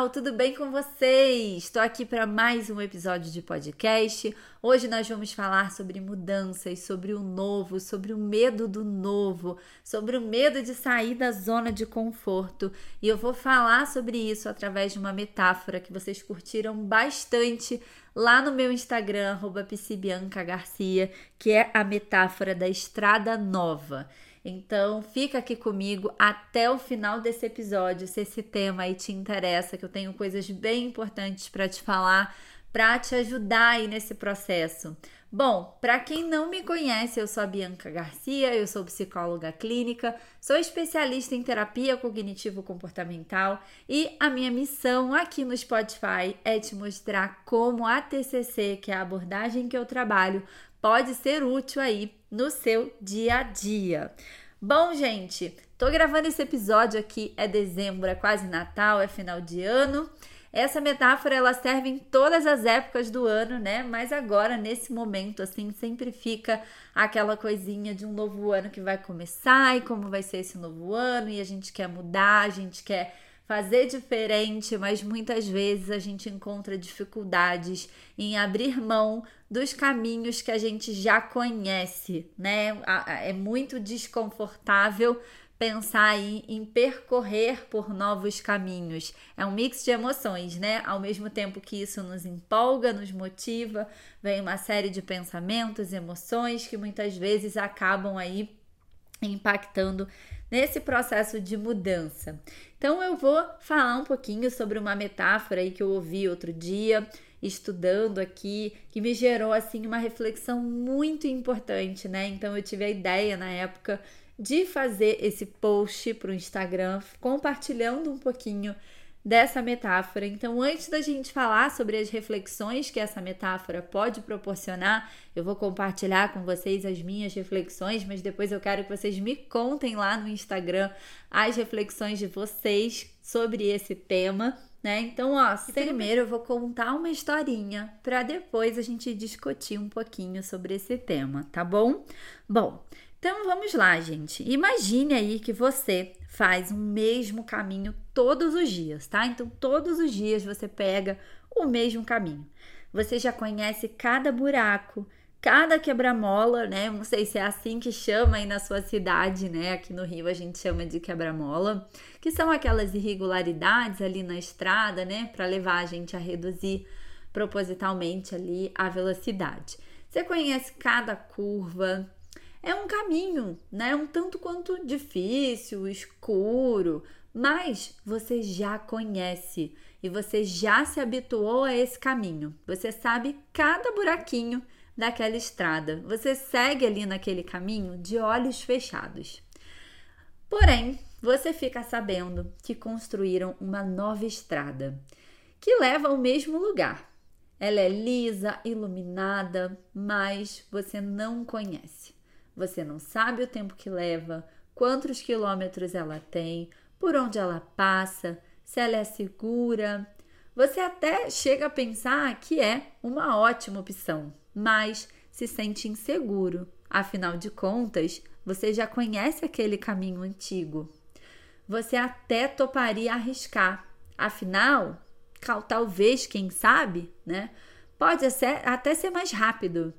pessoal, tudo bem com vocês? Estou aqui para mais um episódio de podcast. Hoje nós vamos falar sobre mudanças, sobre o novo, sobre o medo do novo, sobre o medo de sair da zona de conforto. E eu vou falar sobre isso através de uma metáfora que vocês curtiram bastante lá no meu Instagram, Garcia, que é a metáfora da estrada nova. Então, fica aqui comigo até o final desse episódio, se esse tema aí te interessa, que eu tenho coisas bem importantes para te falar, para te ajudar aí nesse processo. Bom, para quem não me conhece, eu sou a Bianca Garcia, eu sou psicóloga clínica, sou especialista em terapia cognitivo-comportamental e a minha missão aqui no Spotify é te mostrar como a TCC, que é a abordagem que eu trabalho, pode ser útil aí no seu dia a dia. Bom, gente, tô gravando esse episódio aqui, é dezembro, é quase Natal, é final de ano. Essa metáfora ela serve em todas as épocas do ano, né? Mas agora, nesse momento, assim, sempre fica aquela coisinha de um novo ano que vai começar e como vai ser esse novo ano, e a gente quer mudar, a gente quer fazer diferente, mas muitas vezes a gente encontra dificuldades em abrir mão dos caminhos que a gente já conhece, né? É muito desconfortável pensar em, em, percorrer por novos caminhos. É um mix de emoções, né? Ao mesmo tempo que isso nos empolga, nos motiva, vem uma série de pensamentos, emoções que muitas vezes acabam aí impactando nesse processo de mudança. Então eu vou falar um pouquinho sobre uma metáfora aí que eu ouvi outro dia estudando aqui, que me gerou assim uma reflexão muito importante, né? Então eu tive a ideia na época de fazer esse post para o Instagram, compartilhando um pouquinho dessa metáfora. Então, antes da gente falar sobre as reflexões que essa metáfora pode proporcionar, eu vou compartilhar com vocês as minhas reflexões, mas depois eu quero que vocês me contem lá no Instagram as reflexões de vocês sobre esse tema. Né? Então, ó, primeiro eu vou contar uma historinha para depois a gente discutir um pouquinho sobre esse tema, tá bom? Bom, então vamos lá, gente. Imagine aí que você faz o mesmo caminho todos os dias, tá? Então todos os dias você pega o mesmo caminho. Você já conhece cada buraco, cada quebra-mola, né? Não sei se é assim que chama aí na sua cidade, né? Aqui no Rio a gente chama de quebra-mola, que são aquelas irregularidades ali na estrada, né? Para levar a gente a reduzir propositalmente ali a velocidade. Você conhece cada curva, é um caminho, né? Um tanto quanto difícil, escuro, mas você já conhece e você já se habituou a esse caminho. Você sabe cada buraquinho daquela estrada. Você segue ali naquele caminho de olhos fechados. Porém, você fica sabendo que construíram uma nova estrada que leva ao mesmo lugar. Ela é lisa, iluminada, mas você não conhece. Você não sabe o tempo que leva, quantos quilômetros ela tem, por onde ela passa, se ela é segura. Você até chega a pensar que é uma ótima opção, mas se sente inseguro. Afinal de contas, você já conhece aquele caminho antigo. Você até toparia arriscar. Afinal, talvez, quem sabe, né? Pode até ser mais rápido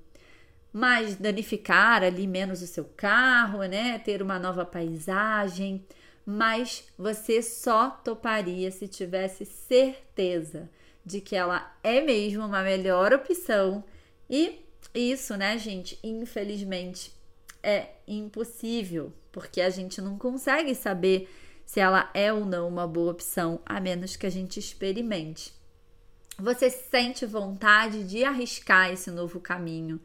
mas danificar ali menos o seu carro, né? Ter uma nova paisagem, mas você só toparia se tivesse certeza de que ela é mesmo uma melhor opção. E isso, né, gente, infelizmente é impossível, porque a gente não consegue saber se ela é ou não uma boa opção, a menos que a gente experimente. Você sente vontade de arriscar esse novo caminho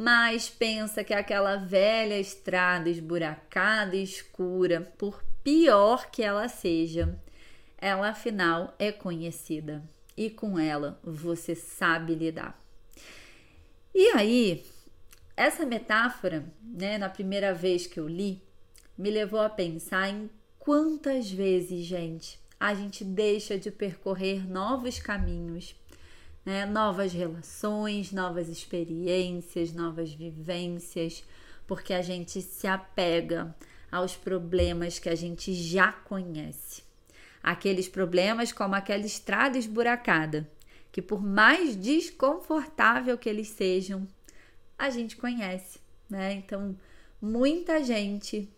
mas pensa que aquela velha estrada esburacada e escura, por pior que ela seja, ela afinal é conhecida e com ela você sabe lidar. E aí, essa metáfora, né, na primeira vez que eu li, me levou a pensar em quantas vezes, gente, a gente deixa de percorrer novos caminhos né? novas relações, novas experiências, novas vivências, porque a gente se apega aos problemas que a gente já conhece. Aqueles problemas como aquela estrada esburacada, que por mais desconfortável que eles sejam, a gente conhece, né? Então, muita gente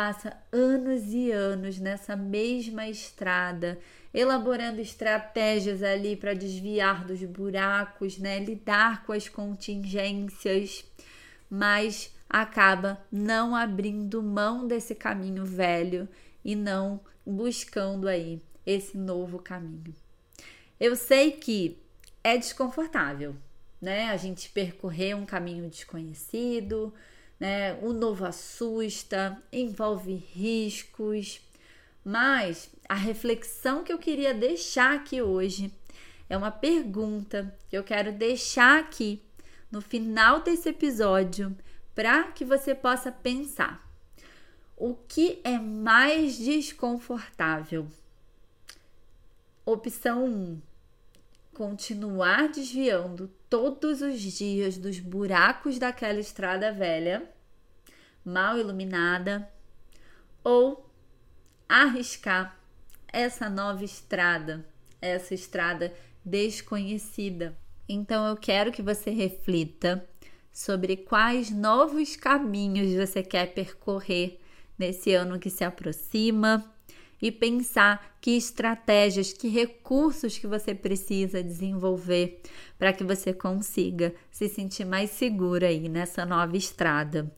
passa anos e anos nessa mesma estrada, elaborando estratégias ali para desviar dos buracos, né? Lidar com as contingências, mas acaba não abrindo mão desse caminho velho e não buscando aí esse novo caminho. Eu sei que é desconfortável, né? A gente percorrer um caminho desconhecido, né? O novo assusta, envolve riscos, mas a reflexão que eu queria deixar aqui hoje é uma pergunta que eu quero deixar aqui no final desse episódio para que você possa pensar. O que é mais desconfortável? Opção 1: continuar desviando todos os dias dos buracos daquela estrada velha, mal iluminada, ou arriscar essa nova estrada, essa estrada desconhecida. Então eu quero que você reflita sobre quais novos caminhos você quer percorrer nesse ano que se aproxima e pensar que estratégias, que recursos que você precisa desenvolver para que você consiga se sentir mais segura aí nessa nova estrada.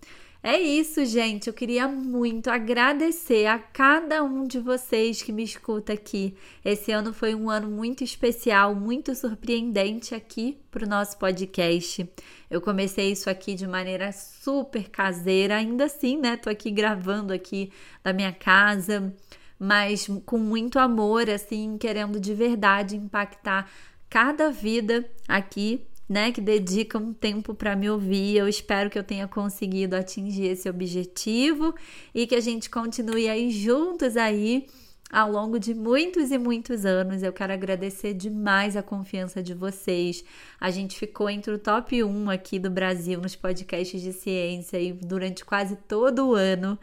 É isso, gente. Eu queria muito agradecer a cada um de vocês que me escuta aqui. Esse ano foi um ano muito especial, muito surpreendente aqui para o nosso podcast. Eu comecei isso aqui de maneira super caseira, ainda assim, né? Tô aqui gravando aqui da minha casa, mas com muito amor, assim, querendo de verdade impactar cada vida aqui né, que dedica um tempo para me ouvir. Eu espero que eu tenha conseguido atingir esse objetivo e que a gente continue aí juntos aí ao longo de muitos e muitos anos. Eu quero agradecer demais a confiança de vocês. A gente ficou entre o top 1 aqui do Brasil nos podcasts de ciência e durante quase todo o ano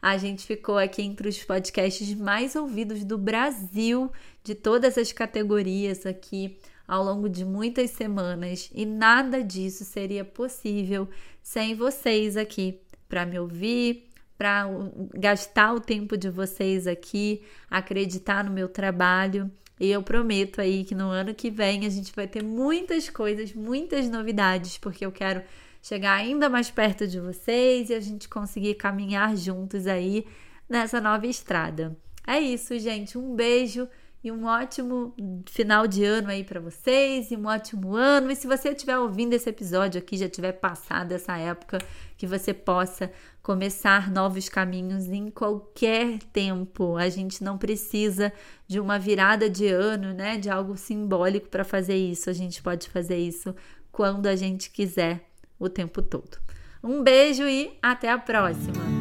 a gente ficou aqui entre os podcasts mais ouvidos do Brasil, de todas as categorias aqui ao longo de muitas semanas e nada disso seria possível sem vocês aqui para me ouvir, para gastar o tempo de vocês aqui, acreditar no meu trabalho. E eu prometo aí que no ano que vem a gente vai ter muitas coisas, muitas novidades, porque eu quero chegar ainda mais perto de vocês e a gente conseguir caminhar juntos aí nessa nova estrada. É isso, gente. Um beijo e um ótimo final de ano aí para vocês e um ótimo ano. E se você estiver ouvindo esse episódio aqui, já tiver passado essa época, que você possa começar novos caminhos em qualquer tempo. A gente não precisa de uma virada de ano, né, de algo simbólico para fazer isso. A gente pode fazer isso quando a gente quiser, o tempo todo. Um beijo e até a próxima.